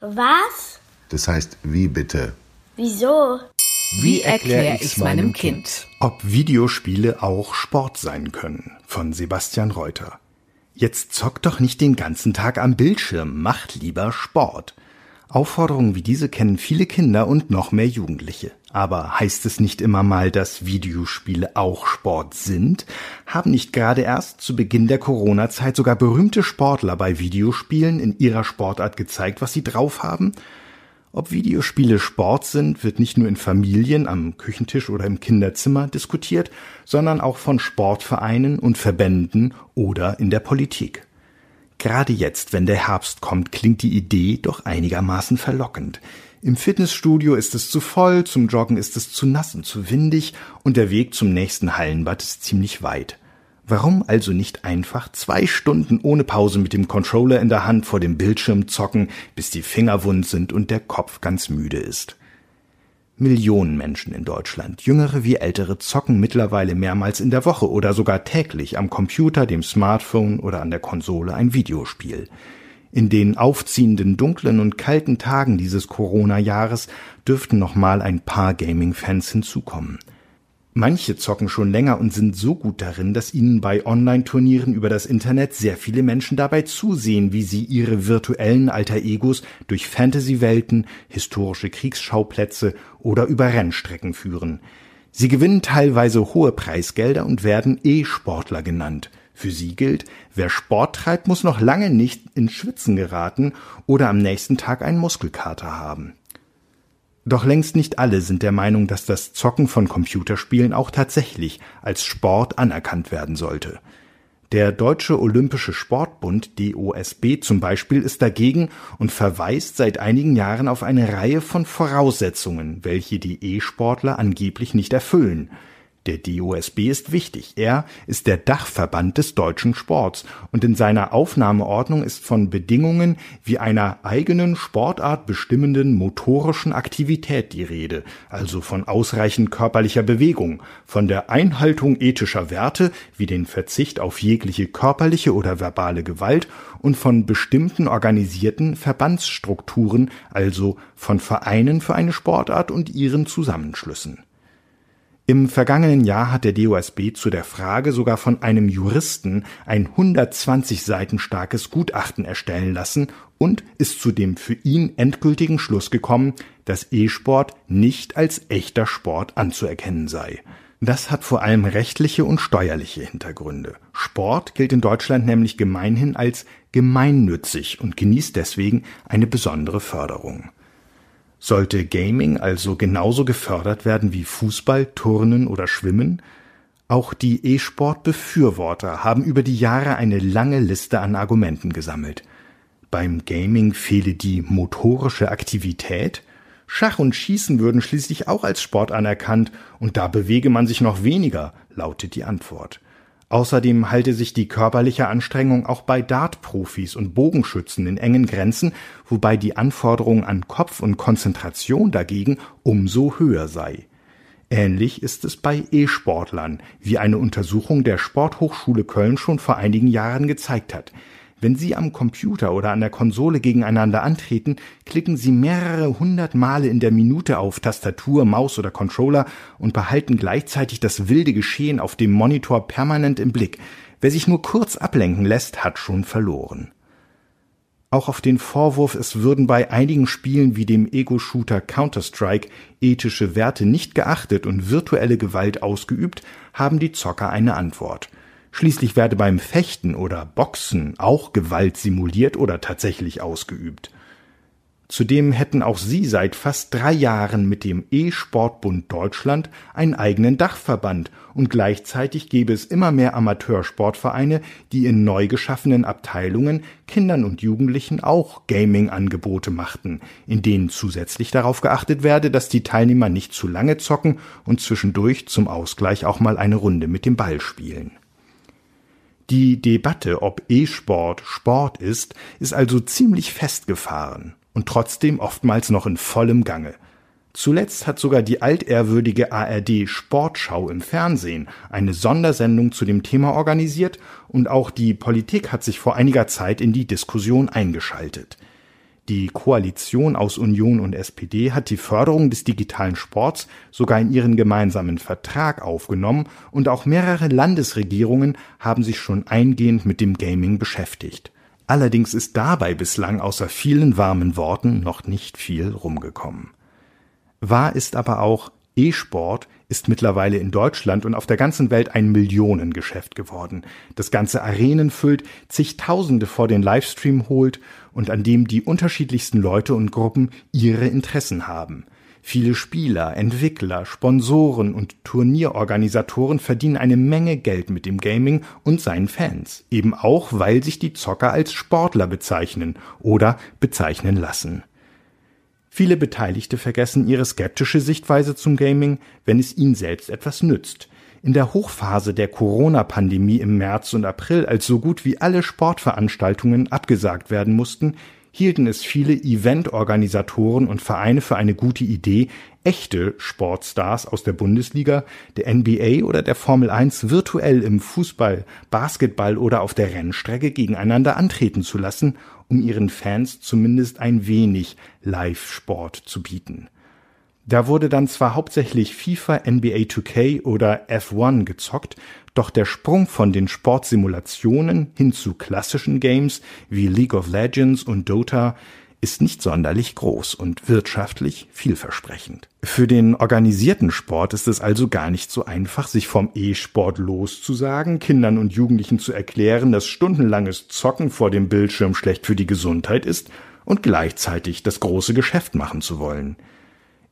Was? Das heißt, wie bitte? Wieso? Wie erkläre ich's meinem Kind? Ob Videospiele auch Sport sein können, von Sebastian Reuter. Jetzt zockt doch nicht den ganzen Tag am Bildschirm, macht lieber Sport. Aufforderungen wie diese kennen viele Kinder und noch mehr Jugendliche. Aber heißt es nicht immer mal, dass Videospiele auch Sport sind? Haben nicht gerade erst zu Beginn der Corona-Zeit sogar berühmte Sportler bei Videospielen in ihrer Sportart gezeigt, was sie drauf haben? Ob Videospiele Sport sind, wird nicht nur in Familien, am Küchentisch oder im Kinderzimmer diskutiert, sondern auch von Sportvereinen und Verbänden oder in der Politik. Gerade jetzt, wenn der Herbst kommt, klingt die Idee doch einigermaßen verlockend. Im Fitnessstudio ist es zu voll, zum Joggen ist es zu nass und zu windig und der Weg zum nächsten Hallenbad ist ziemlich weit. Warum also nicht einfach zwei Stunden ohne Pause mit dem Controller in der Hand vor dem Bildschirm zocken, bis die Finger wund sind und der Kopf ganz müde ist? Millionen Menschen in Deutschland, jüngere wie ältere, zocken mittlerweile mehrmals in der Woche oder sogar täglich am Computer, dem Smartphone oder an der Konsole ein Videospiel. In den aufziehenden dunklen und kalten Tagen dieses Corona-Jahres dürften noch mal ein paar Gaming-Fans hinzukommen. Manche zocken schon länger und sind so gut darin, dass ihnen bei Online-Turnieren über das Internet sehr viele Menschen dabei zusehen, wie sie ihre virtuellen Alter Egos durch Fantasy-Welten, historische Kriegsschauplätze oder über Rennstrecken führen. Sie gewinnen teilweise hohe Preisgelder und werden E-Sportler genannt. Für sie gilt, wer Sport treibt, muss noch lange nicht ins Schwitzen geraten oder am nächsten Tag einen Muskelkater haben. Doch längst nicht alle sind der Meinung, dass das Zocken von Computerspielen auch tatsächlich als Sport anerkannt werden sollte. Der Deutsche Olympische Sportbund DOSB zum Beispiel ist dagegen und verweist seit einigen Jahren auf eine Reihe von Voraussetzungen, welche die E-Sportler angeblich nicht erfüllen. Der DOSB ist wichtig. Er ist der Dachverband des deutschen Sports und in seiner Aufnahmeordnung ist von Bedingungen wie einer eigenen Sportart bestimmenden motorischen Aktivität die Rede, also von ausreichend körperlicher Bewegung, von der Einhaltung ethischer Werte wie den Verzicht auf jegliche körperliche oder verbale Gewalt und von bestimmten organisierten Verbandsstrukturen, also von Vereinen für eine Sportart und ihren Zusammenschlüssen. Im vergangenen Jahr hat der DOSB zu der Frage sogar von einem Juristen ein 120 Seiten starkes Gutachten erstellen lassen und ist zu dem für ihn endgültigen Schluss gekommen, dass E-Sport nicht als echter Sport anzuerkennen sei. Das hat vor allem rechtliche und steuerliche Hintergründe. Sport gilt in Deutschland nämlich gemeinhin als gemeinnützig und genießt deswegen eine besondere Förderung. Sollte Gaming also genauso gefördert werden wie Fußball, Turnen oder Schwimmen? Auch die E-Sport-Befürworter haben über die Jahre eine lange Liste an Argumenten gesammelt. Beim Gaming fehle die motorische Aktivität, Schach und Schießen würden schließlich auch als Sport anerkannt, und da bewege man sich noch weniger, lautet die Antwort. Außerdem halte sich die körperliche Anstrengung auch bei Dartprofis und Bogenschützen in engen Grenzen, wobei die Anforderung an Kopf und Konzentration dagegen umso höher sei. Ähnlich ist es bei E-Sportlern, wie eine Untersuchung der Sporthochschule Köln schon vor einigen Jahren gezeigt hat. Wenn Sie am Computer oder an der Konsole gegeneinander antreten, klicken Sie mehrere hundert Male in der Minute auf Tastatur, Maus oder Controller und behalten gleichzeitig das wilde Geschehen auf dem Monitor permanent im Blick. Wer sich nur kurz ablenken lässt, hat schon verloren. Auch auf den Vorwurf, es würden bei einigen Spielen wie dem Ego-Shooter Counter-Strike ethische Werte nicht geachtet und virtuelle Gewalt ausgeübt, haben die Zocker eine Antwort – Schließlich werde beim Fechten oder Boxen auch Gewalt simuliert oder tatsächlich ausgeübt. Zudem hätten auch sie seit fast drei Jahren mit dem E-Sportbund Deutschland einen eigenen Dachverband und gleichzeitig gäbe es immer mehr Amateursportvereine, die in neu geschaffenen Abteilungen Kindern und Jugendlichen auch Gaming-Angebote machten, in denen zusätzlich darauf geachtet werde, dass die Teilnehmer nicht zu lange zocken und zwischendurch zum Ausgleich auch mal eine Runde mit dem Ball spielen. Die Debatte, ob E-Sport Sport ist, ist also ziemlich festgefahren und trotzdem oftmals noch in vollem Gange. Zuletzt hat sogar die altehrwürdige ARD Sportschau im Fernsehen eine Sondersendung zu dem Thema organisiert und auch die Politik hat sich vor einiger Zeit in die Diskussion eingeschaltet. Die Koalition aus Union und SPD hat die Förderung des digitalen Sports sogar in ihren gemeinsamen Vertrag aufgenommen und auch mehrere Landesregierungen haben sich schon eingehend mit dem Gaming beschäftigt. Allerdings ist dabei bislang außer vielen warmen Worten noch nicht viel rumgekommen. Wahr ist aber auch, E-Sport ist mittlerweile in Deutschland und auf der ganzen Welt ein Millionengeschäft geworden, das ganze Arenen füllt, zigtausende vor den Livestream holt und an dem die unterschiedlichsten Leute und Gruppen ihre Interessen haben. Viele Spieler, Entwickler, Sponsoren und Turnierorganisatoren verdienen eine Menge Geld mit dem Gaming und seinen Fans, eben auch weil sich die Zocker als Sportler bezeichnen oder bezeichnen lassen. Viele Beteiligte vergessen ihre skeptische Sichtweise zum Gaming, wenn es ihnen selbst etwas nützt. In der Hochphase der Corona-Pandemie im März und April, als so gut wie alle Sportveranstaltungen abgesagt werden mussten, hielten es viele Eventorganisatoren und Vereine für eine gute Idee, echte Sportstars aus der Bundesliga, der NBA oder der Formel 1 virtuell im Fußball, Basketball oder auf der Rennstrecke gegeneinander antreten zu lassen, um ihren Fans zumindest ein wenig Live-Sport zu bieten. Da wurde dann zwar hauptsächlich FIFA, NBA 2K oder F1 gezockt, doch der Sprung von den Sportsimulationen hin zu klassischen Games wie League of Legends und Dota ist nicht sonderlich groß und wirtschaftlich vielversprechend. Für den organisierten Sport ist es also gar nicht so einfach, sich vom E-Sport loszusagen, Kindern und Jugendlichen zu erklären, dass stundenlanges Zocken vor dem Bildschirm schlecht für die Gesundheit ist und gleichzeitig das große Geschäft machen zu wollen.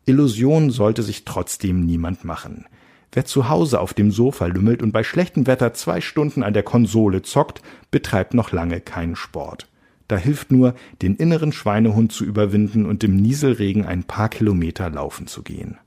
Illusion sollte sich trotzdem niemand machen. Wer zu Hause auf dem Sofa lümmelt und bei schlechtem Wetter zwei Stunden an der Konsole zockt, betreibt noch lange keinen Sport. Da hilft nur, den inneren Schweinehund zu überwinden und im Nieselregen ein paar Kilometer laufen zu gehen.